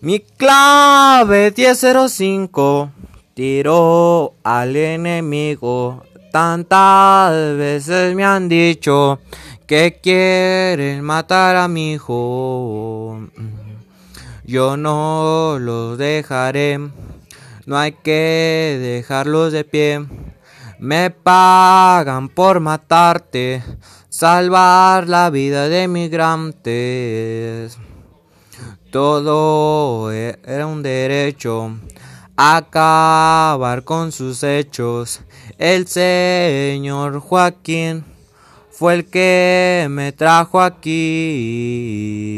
Mi clave 1005 tiró al enemigo. Tantas veces me han dicho que quieren matar a mi hijo. Yo no los dejaré, no hay que dejarlos de pie. Me pagan por matarte, salvar la vida de migrantes. Todo e-, era un derecho, acabar con sus hechos. El señor Joaquín fue el que me trajo aquí.